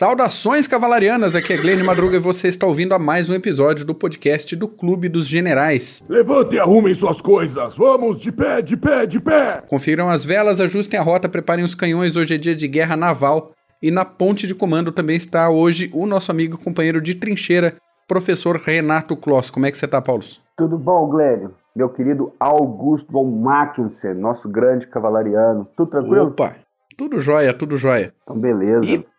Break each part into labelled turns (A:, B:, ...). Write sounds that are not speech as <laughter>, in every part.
A: Saudações cavalarianas, aqui é Glenn Madruga e você está ouvindo a mais um episódio do podcast do Clube dos Generais.
B: Levante e arrumem suas coisas, vamos de pé, de pé, de pé!
A: Confiram as velas, ajustem a rota, preparem os canhões, hoje é dia de guerra naval. E na ponte de comando também está hoje o nosso amigo e companheiro de trincheira, professor Renato Kloss. Como é que você está, Paulo?
C: Tudo bom, Glenn? Meu querido Augusto von Mackensen, nosso grande cavalariano. Tudo tranquilo?
A: Opa, tudo jóia, tudo jóia.
C: Então, beleza.
A: E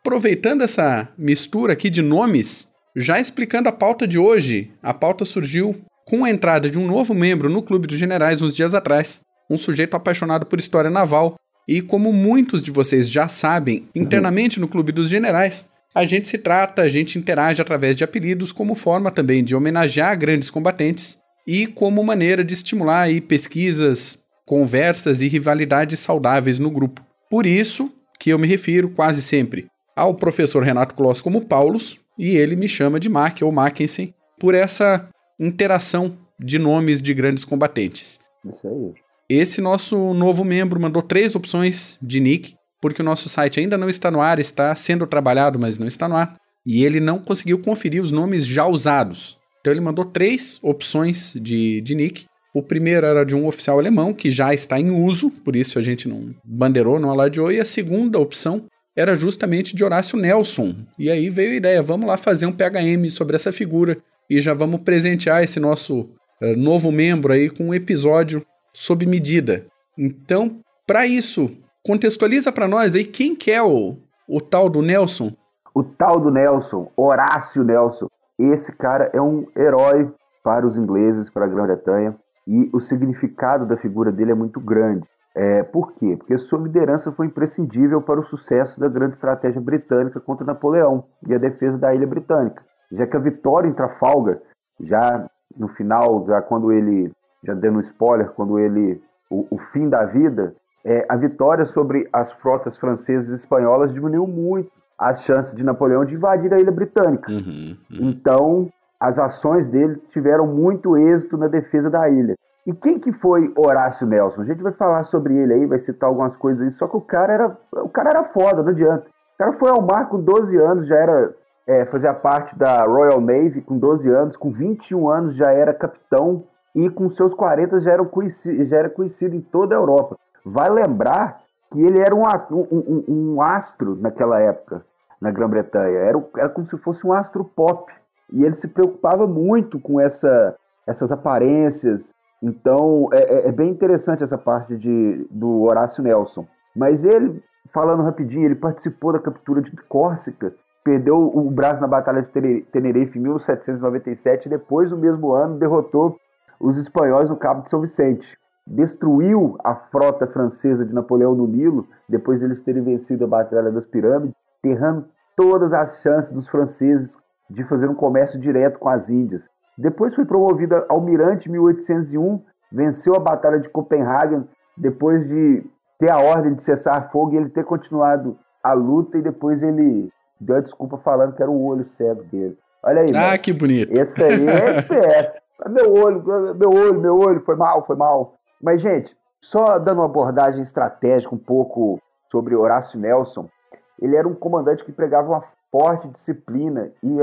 A: aproveitando essa mistura aqui de nomes, já explicando a pauta de hoje, a pauta surgiu com a entrada de um novo membro no Clube dos Generais uns dias atrás, um sujeito apaixonado por história naval. E como muitos de vocês já sabem, internamente no Clube dos Generais, a gente se trata, a gente interage através de apelidos como forma também de homenagear grandes combatentes e como maneira de estimular aí pesquisas, conversas e rivalidades saudáveis no grupo. Por isso que eu me refiro quase sempre ao professor Renato Kloss como Paulus, e ele me chama de Mack ou Mackensen por essa interação de nomes de grandes combatentes.
C: Isso aí.
A: Esse nosso novo membro mandou três opções de nick, porque o nosso site ainda não está no ar, está sendo trabalhado, mas não está no ar, e ele não conseguiu conferir os nomes já usados. Então ele mandou três opções de, de nick. O primeiro era de um oficial alemão que já está em uso, por isso a gente não bandeirou, não alardeou. E a segunda opção era justamente de Horácio Nelson. E aí veio a ideia, vamos lá fazer um PHM sobre essa figura e já vamos presentear esse nosso uh, novo membro aí com um episódio sob medida. Então, para isso, contextualiza para nós aí quem que é o, o tal do Nelson.
C: O tal do Nelson, Horácio Nelson. Esse cara é um herói para os ingleses, para a Grã-Bretanha, e o significado da figura dele é muito grande. É, por quê? Porque sua liderança foi imprescindível para o sucesso da grande estratégia britânica contra Napoleão e a defesa da ilha britânica, já que a vitória em Trafalgar, já no final, já quando ele, já dando um spoiler, quando ele, o, o fim da vida, é, a vitória sobre as frotas francesas e espanholas diminuiu muito as chances de Napoleão de invadir a ilha britânica. Uhum, uhum. Então, as ações dele tiveram muito êxito na defesa da ilha. E quem que foi Horácio Nelson? A gente vai falar sobre ele aí, vai citar algumas coisas aí, só que o cara era, o cara era foda, não adianta. O cara foi ao mar com 12 anos, já era é, fazia parte da Royal Navy com 12 anos, com 21 anos já era capitão e com seus 40 já era conhecido, já era conhecido em toda a Europa. Vai lembrar que ele era um, um, um astro naquela época na Grã-Bretanha. Era, era como se fosse um astro pop. E ele se preocupava muito com essa, essas aparências. Então é, é, é bem interessante essa parte de, do Horácio Nelson. Mas ele, falando rapidinho, ele participou da captura de Córcega, perdeu o braço na Batalha de Tenerife em 1797 e depois, no mesmo ano, derrotou os espanhóis no Cabo de São Vicente. Destruiu a frota francesa de Napoleão no Nilo, depois de eles terem vencido a Batalha das Pirâmides, enterrando todas as chances dos franceses de fazer um comércio direto com as Índias. Depois foi promovido a almirante em 1801, venceu a Batalha de Copenhagen, depois de ter a ordem de cessar fogo e ele ter continuado a luta e depois ele deu a desculpa falando que era o olho cego dele. Olha aí.
A: Ah, mano. que bonito.
C: Esse aí é <laughs> esperto. meu olho, meu olho, meu olho, foi mal, foi mal. Mas, gente, só dando uma abordagem estratégica um pouco sobre Horácio Nelson, ele era um comandante que pregava uma forte disciplina e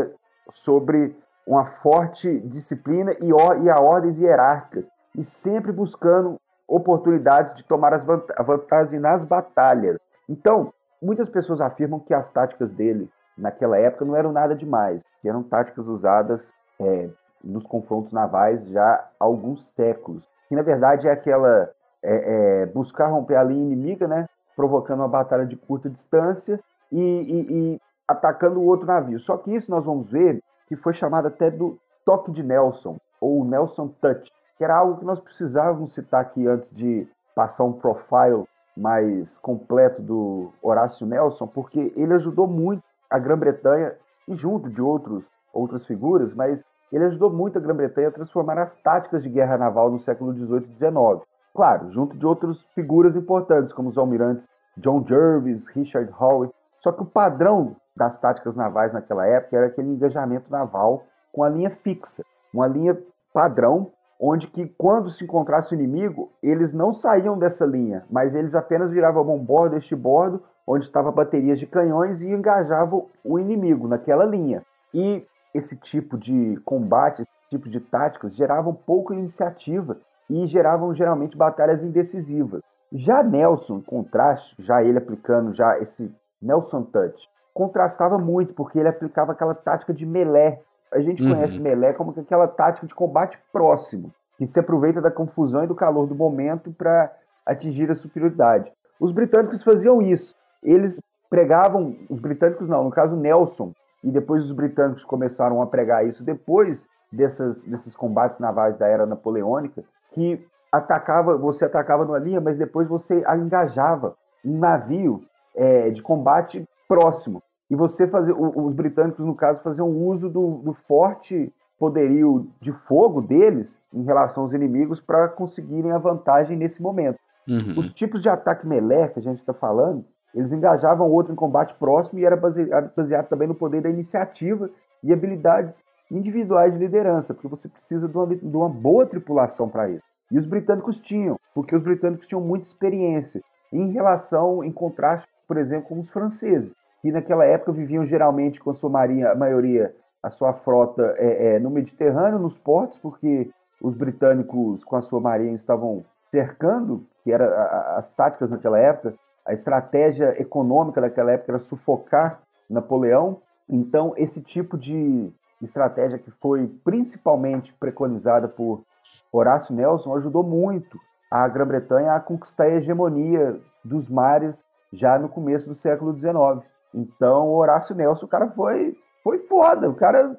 C: sobre uma forte disciplina e, e a ordens hierárquicas e sempre buscando oportunidades de tomar as a vantagem nas batalhas. Então, muitas pessoas afirmam que as táticas dele naquela época não eram nada demais, que eram táticas usadas é, nos confrontos navais já há alguns séculos. Que na verdade é aquela é, é, buscar romper a linha inimiga, né? provocando uma batalha de curta distância e, e, e, atacando o outro navio. Só que isso nós vamos ver que foi chamado até do toque de Nelson, ou Nelson Touch, que era algo que nós precisávamos citar aqui antes de passar um profile mais completo do Horácio Nelson, porque ele ajudou muito a Grã-Bretanha, e junto de outros, outras figuras, mas ele ajudou muito a Grã-Bretanha a transformar as táticas de guerra naval no século XVIII e XIX. Claro, junto de outras figuras importantes, como os almirantes John Jervis, Richard Howe. Só que o padrão das táticas navais naquela época era aquele engajamento naval com a linha fixa, uma linha padrão onde que quando se encontrasse o inimigo, eles não saíam dessa linha, mas eles apenas viravam bom bordo, este bordo, onde estava baterias de canhões e engajavam o inimigo naquela linha. E esse tipo de combate, esse tipo de táticas geravam pouca iniciativa e geravam geralmente batalhas indecisivas. Já Nelson, em contraste, já ele aplicando já esse Nelson Touch, contrastava muito, porque ele aplicava aquela tática de melé. A gente uhum. conhece melé como aquela tática de combate próximo, que se aproveita da confusão e do calor do momento para atingir a superioridade. Os britânicos faziam isso. Eles pregavam, os britânicos não, no caso Nelson, e depois os britânicos começaram a pregar isso depois dessas, desses combates navais da era napoleônica, que atacava, você atacava numa linha, mas depois você engajava um navio é, de combate próximo. E você fazia, os britânicos, no caso, faziam uso do, do forte poderio de fogo deles em relação aos inimigos para conseguirem a vantagem nesse momento. Uhum. Os tipos de ataque melee que a gente está falando, eles engajavam outro em combate próximo e era baseado, baseado também no poder da iniciativa e habilidades individuais de liderança, porque você precisa de uma, de uma boa tripulação para isso. E os britânicos tinham, porque os britânicos tinham muita experiência em relação, em contraste, por exemplo, com os franceses, que naquela época viviam geralmente com a sua marinha, a maioria, a sua frota é, é, no Mediterrâneo, nos portos, porque os britânicos com a sua marinha estavam cercando, que eram as táticas naquela época, a estratégia econômica daquela época era sufocar Napoleão. Então, esse tipo de estratégia que foi principalmente preconizada por Horácio Nelson ajudou muito a Grã-Bretanha a conquistar a hegemonia dos mares já no começo do século XIX. Então, Horácio Nelson, o cara foi, foi foda. O cara,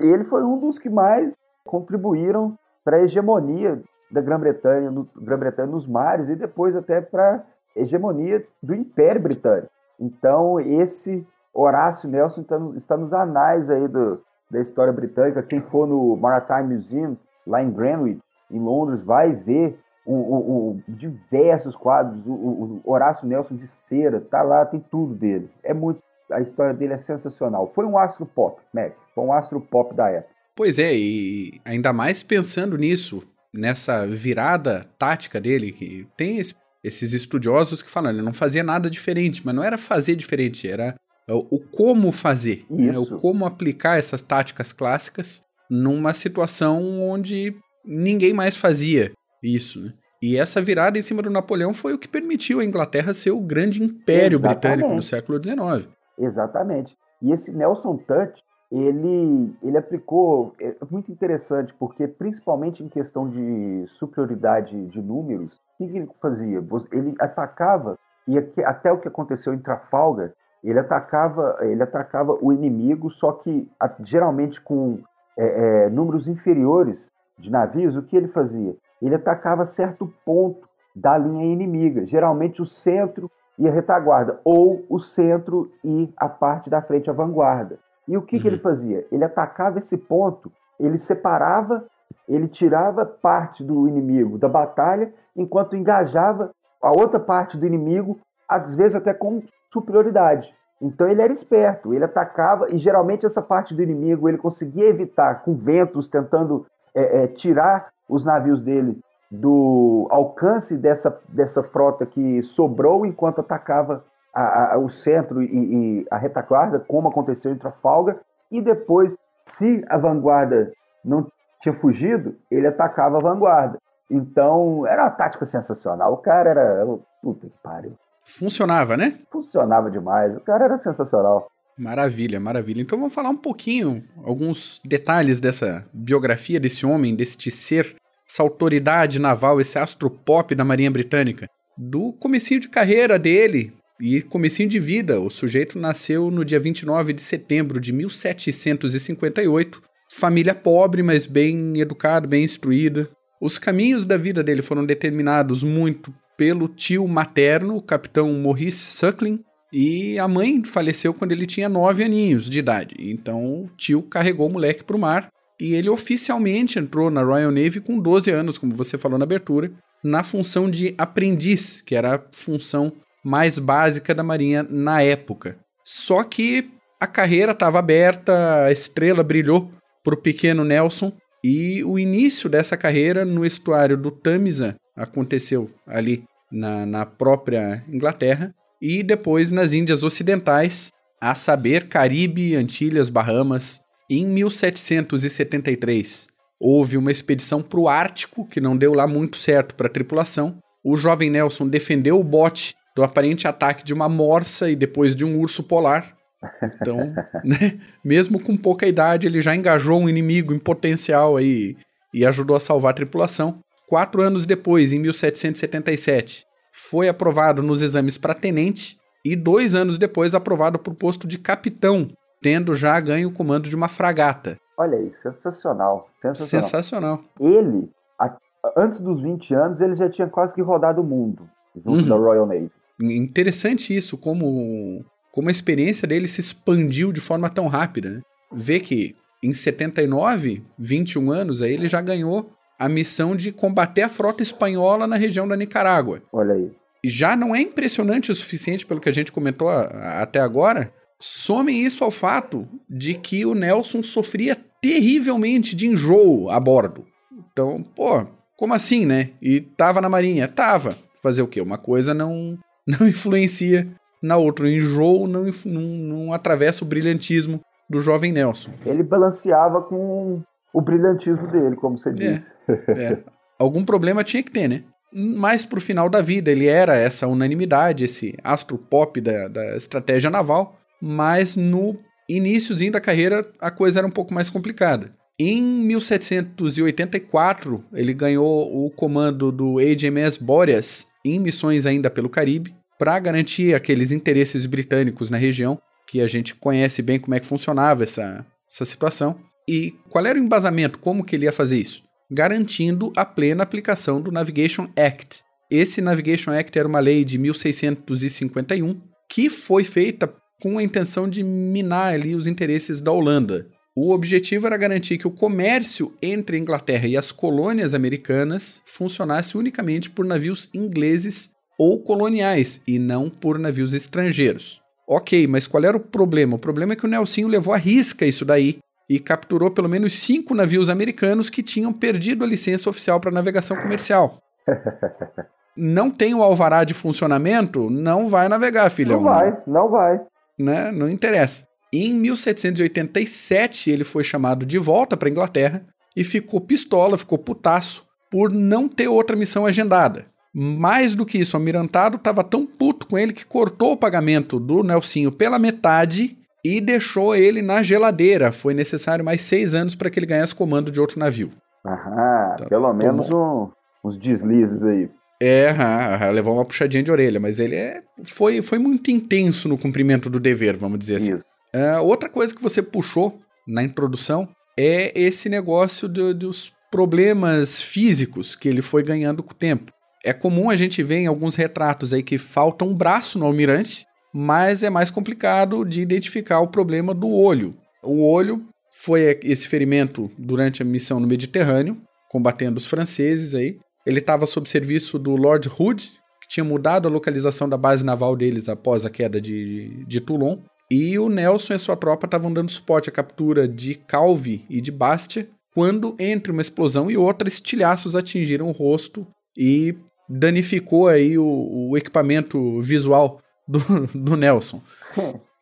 C: ele foi um dos que mais contribuíram para a hegemonia da Grã-Bretanha, no, Grã-Bretanha nos mares e depois até para a hegemonia do Império Britânico. Então, esse Horácio Nelson está, está nos anais aí do, da história britânica. Quem for no Maritime Museum lá em Greenwich, em Londres, vai ver o, o, o diversos quadros, o, Horácio Nelson de cera, tá lá, tem tudo dele. É muito, a história dele é sensacional. Foi um astro pop, Mac, foi um astro pop da época.
A: Pois é, e ainda mais pensando nisso, nessa virada tática dele, que tem esse, esses estudiosos que falam, ele não fazia nada diferente, mas não era fazer diferente, era o, como fazer, né? o como aplicar essas táticas clássicas numa situação onde ninguém mais fazia isso, né? E essa virada em cima do Napoleão foi o que permitiu a Inglaterra ser o grande império Exatamente. britânico do século XIX.
C: Exatamente. E esse Nelson Touch, ele, ele aplicou, é muito interessante, porque principalmente em questão de superioridade de números, o que ele fazia? Ele atacava, e até o que aconteceu em Trafalgar, ele atacava, ele atacava o inimigo, só que geralmente com é, é, números inferiores de navios, o que ele fazia? Ele atacava certo ponto da linha inimiga, geralmente o centro e a retaguarda, ou o centro e a parte da frente, a vanguarda. E o que, uhum. que ele uhum. fazia? Ele atacava esse ponto, ele separava, ele tirava parte do inimigo da batalha, enquanto engajava a outra parte do inimigo, às vezes até com superioridade. Então ele era esperto, ele atacava e geralmente essa parte do inimigo ele conseguia evitar com ventos, tentando é, é, tirar os navios dele do alcance dessa, dessa frota que sobrou enquanto atacava a, a, o centro e, e, a retaguarda, como aconteceu em Trafalgar, e depois, se a vanguarda não tinha fugido, ele atacava a vanguarda. Então, era uma tática sensacional. O cara era. Puta que pariu.
A: Funcionava, né?
C: Funcionava demais. O cara era sensacional.
A: Maravilha, maravilha. Então vamos falar um pouquinho, alguns detalhes dessa biografia desse homem, deste ser, essa autoridade naval, esse astro pop da Marinha Britânica. Do comecinho de carreira dele e comecinho de vida. O sujeito nasceu no dia 29 de setembro de 1758. Família pobre, mas bem educada, bem instruída. Os caminhos da vida dele foram determinados muito pelo tio materno, o capitão Maurice Suckling, e a mãe faleceu quando ele tinha nove aninhos de idade. Então o tio carregou o moleque para o mar e ele oficialmente entrou na Royal Navy com 12 anos, como você falou na abertura, na função de aprendiz, que era a função mais básica da Marinha na época. Só que a carreira estava aberta, a estrela brilhou para o pequeno Nelson E o início dessa carreira no estuário do Tamisa aconteceu ali na, na própria Inglaterra e depois nas Índias Ocidentais, a saber, Caribe, Antilhas, Bahamas. Em 1773, houve uma expedição para o Ártico que não deu lá muito certo para a tripulação. O jovem Nelson defendeu o bote do aparente ataque de uma morsa e depois de um urso polar. Então, <laughs> né, mesmo com pouca idade, ele já engajou um inimigo em potencial aí e ajudou a salvar a tripulação. Quatro anos depois, em 1777, foi aprovado nos exames para tenente e dois anos depois aprovado para o posto de capitão, tendo já ganho o comando de uma fragata.
C: Olha aí, sensacional. Sensacional.
A: sensacional.
C: Ele, a, antes dos 20 anos, ele já tinha quase que rodado o mundo junto uhum. da Royal Navy.
A: Interessante isso, como, como a experiência dele se expandiu de forma tão rápida. Né? Vê que em 79, 21 anos, aí ele já ganhou a missão de combater a frota espanhola na região da Nicarágua.
C: Olha aí.
A: Já não é impressionante o suficiente pelo que a gente comentou a, a, até agora. Somem isso ao fato de que o Nelson sofria terrivelmente de enjoo a bordo. Então, pô, como assim, né? E tava na marinha? Tava. Fazer o quê? Uma coisa não, <laughs> não influencia na outra. O enjoo não, não, não atravessa o brilhantismo do jovem Nelson.
C: Ele balanceava com o brilhantismo dele, como você é, disse.
A: É. Algum problema tinha que ter, né? Mas pro final da vida ele era essa unanimidade, esse astro pop da, da estratégia naval, mas no iníciozinho da carreira a coisa era um pouco mais complicada. Em 1784, ele ganhou o comando do HMS Boreas em missões ainda pelo Caribe, para garantir aqueles interesses britânicos na região, que a gente conhece bem como é que funcionava essa, essa situação. E qual era o embasamento? Como que ele ia fazer isso? Garantindo a plena aplicação do Navigation Act. Esse Navigation Act era uma lei de 1651 que foi feita com a intenção de minar ali os interesses da Holanda. O objetivo era garantir que o comércio entre a Inglaterra e as colônias americanas funcionasse unicamente por navios ingleses ou coloniais e não por navios estrangeiros. Ok, mas qual era o problema? O problema é que o Nelsinho levou à risca isso daí e capturou pelo menos cinco navios americanos que tinham perdido a licença oficial para navegação comercial. <laughs> não tem o alvará de funcionamento, não vai navegar, filhão.
C: Não vai, não vai.
A: Né? Não interessa. Em 1787, ele foi chamado de volta para Inglaterra e ficou pistola, ficou putaço por não ter outra missão agendada. Mais do que isso, o Almirantado estava tão puto com ele que cortou o pagamento do Nelsinho pela metade e deixou ele na geladeira. Foi necessário mais seis anos para que ele ganhasse comando de outro navio.
C: Aham, então, pelo menos um, uns deslizes aí.
A: É, aham, levou uma puxadinha de orelha, mas ele é, foi, foi muito intenso no cumprimento do dever, vamos dizer assim. Isso. Uh, outra coisa que você puxou na introdução é esse negócio do, dos problemas físicos que ele foi ganhando com o tempo. É comum a gente ver em alguns retratos aí que falta um braço no almirante, mas é mais complicado de identificar o problema do olho. O olho foi esse ferimento durante a missão no Mediterrâneo, combatendo os franceses aí. Ele estava sob serviço do Lord Hood, que tinha mudado a localização da base naval deles após a queda de, de Toulon. E o Nelson e sua tropa estavam dando suporte à captura de Calvi e de Bastia, quando, entre uma explosão e outra, estilhaços atingiram o rosto e danificou aí o, o equipamento visual do, do Nelson.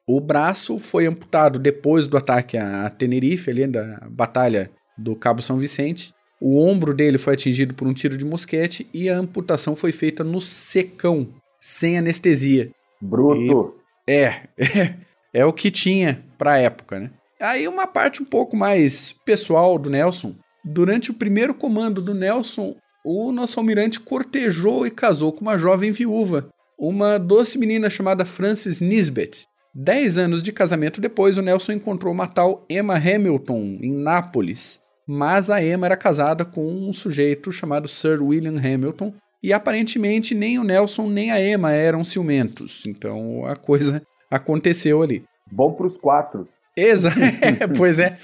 A: O braço foi amputado depois do ataque a Tenerife, ali da batalha do Cabo São Vicente. O ombro dele foi atingido por um tiro de mosquete e a amputação foi feita no secão, sem anestesia.
C: Bruto.
A: E, é, é, <laughs> é o que tinha para a época, né? Aí uma parte um pouco mais pessoal do Nelson. Durante o primeiro comando do Nelson, o nosso almirante cortejou e casou com uma jovem viúva, uma doce menina chamada Frances Nisbet. Dez anos de casamento depois, o Nelson encontrou uma tal Emma Hamilton em Nápoles, mas a Emma era casada com um sujeito chamado Sir William Hamilton, e aparentemente nem o Nelson nem a Emma eram ciumentos, então a coisa <laughs> aconteceu ali.
C: Bom para os quatro.
A: Exato, <laughs> pois é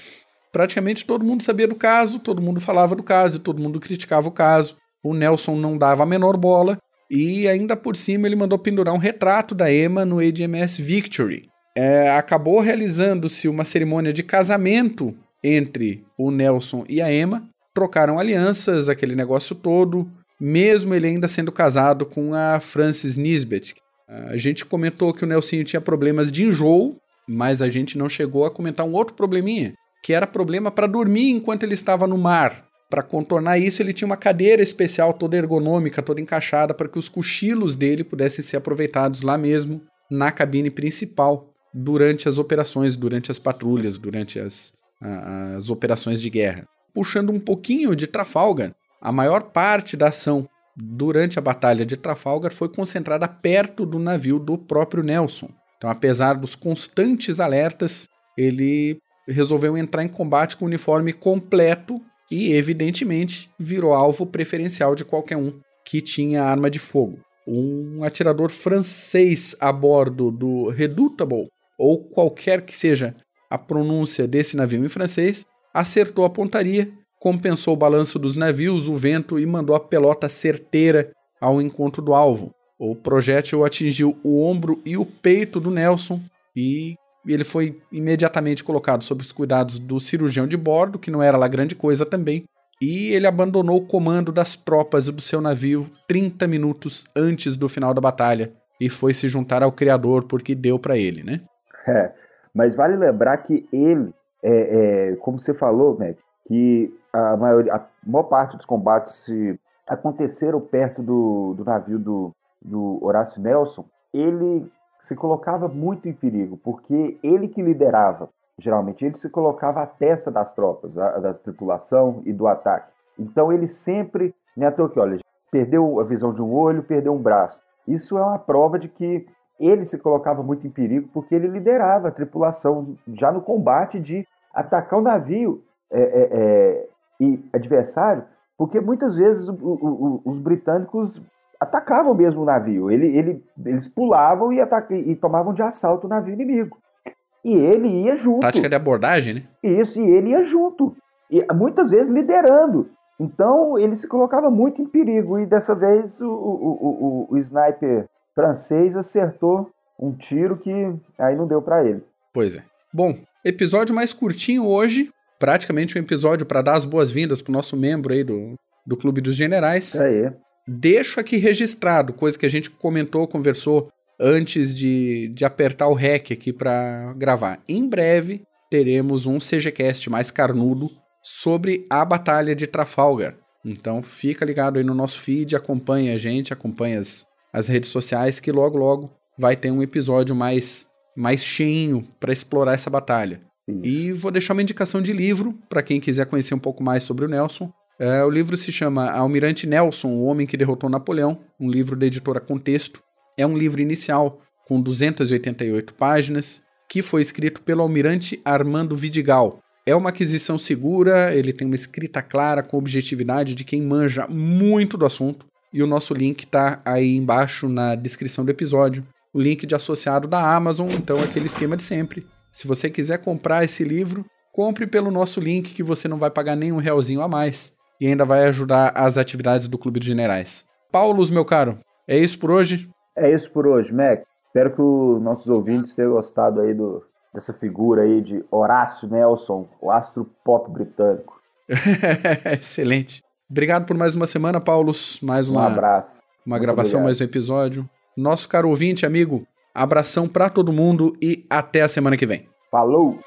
A: praticamente todo mundo sabia do caso, todo mundo falava do caso, todo mundo criticava o caso. O Nelson não dava a menor bola e ainda por cima ele mandou pendurar um retrato da Emma no HMS Victory. É, acabou realizando-se uma cerimônia de casamento entre o Nelson e a Emma, trocaram alianças, aquele negócio todo, mesmo ele ainda sendo casado com a Frances Nisbet. A gente comentou que o Nelsinho tinha problemas de enjoo, mas a gente não chegou a comentar um outro probleminha, que era problema para dormir enquanto ele estava no mar. Para contornar isso, ele tinha uma cadeira especial, toda ergonômica, toda encaixada, para que os cochilos dele pudessem ser aproveitados lá mesmo, na cabine principal, durante as operações, durante as patrulhas, durante as, as operações de guerra. Puxando um pouquinho de Trafalgar, a maior parte da ação durante a Batalha de Trafalgar foi concentrada perto do navio do próprio Nelson. Então, apesar dos constantes alertas, ele resolveu entrar em combate com o uniforme completo e, evidentemente, virou alvo preferencial de qualquer um que tinha arma de fogo. Um atirador francês a bordo do Redoutable, ou qualquer que seja a pronúncia desse navio em francês, acertou a pontaria, compensou o balanço dos navios, o vento e mandou a pelota certeira ao encontro do alvo. O projétil atingiu o ombro e o peito do Nelson e ele foi imediatamente colocado sob os cuidados do cirurgião de bordo, que não era lá grande coisa também, e ele abandonou o comando das tropas do seu navio 30 minutos antes do final da batalha e foi se juntar ao criador porque deu para ele, né?
C: É, mas vale lembrar que ele, é, é, como você falou, Mac, que a, maioria, a maior parte dos combates se aconteceram perto do, do navio do, do Horácio Nelson, ele se colocava muito em perigo, porque ele que liderava, geralmente, ele se colocava à testa das tropas, da tripulação e do ataque. Então ele sempre, né, que, olha, perdeu a visão de um olho, perdeu um braço. Isso é uma prova de que ele se colocava muito em perigo porque ele liderava a tripulação já no combate de atacar o navio é, é, é, e adversário, porque muitas vezes o, o, os britânicos atacavam mesmo o navio. Ele, ele, eles pulavam e, ataca, e tomavam de assalto o navio inimigo. E ele ia junto.
A: Tática de abordagem, né?
C: Isso, e ele ia junto. E muitas vezes liderando. Então ele se colocava muito em perigo. E dessa vez o, o, o, o sniper francês acertou um tiro que aí não deu para ele.
A: Pois é. Bom, episódio mais curtinho hoje. Praticamente um episódio para dar as boas-vindas pro nosso membro aí do, do Clube dos Generais.
C: É aí.
A: Deixo aqui registrado, coisa que a gente comentou, conversou antes de, de apertar o REC aqui para gravar. Em breve teremos um CGCast mais carnudo sobre a Batalha de Trafalgar. Então fica ligado aí no nosso feed, acompanha a gente, acompanha as, as redes sociais, que logo logo vai ter um episódio mais, mais cheinho para explorar essa batalha. E vou deixar uma indicação de livro para quem quiser conhecer um pouco mais sobre o Nelson. É, o livro se chama Almirante Nelson, o Homem que Derrotou Napoleão, um livro da editora Contexto. É um livro inicial com 288 páginas, que foi escrito pelo almirante Armando Vidigal. É uma aquisição segura, ele tem uma escrita clara, com objetividade de quem manja muito do assunto. E o nosso link está aí embaixo na descrição do episódio. O link de associado da Amazon, então aquele esquema de sempre. Se você quiser comprar esse livro, compre pelo nosso link que você não vai pagar nem um realzinho a mais e ainda vai ajudar as atividades do Clube de Generais. Paulos, meu caro, é isso por hoje?
C: É isso por hoje, Mac. Espero que os nossos ouvintes tenham gostado aí do, dessa figura aí de Horácio Nelson, o astro pop britânico. <laughs>
A: Excelente. Obrigado por mais uma semana, Paulos. Mais uma,
C: um abraço.
A: Uma Muito gravação, obrigado. mais um episódio. Nosso caro ouvinte, amigo, abração para todo mundo e até a semana que vem.
C: Falou!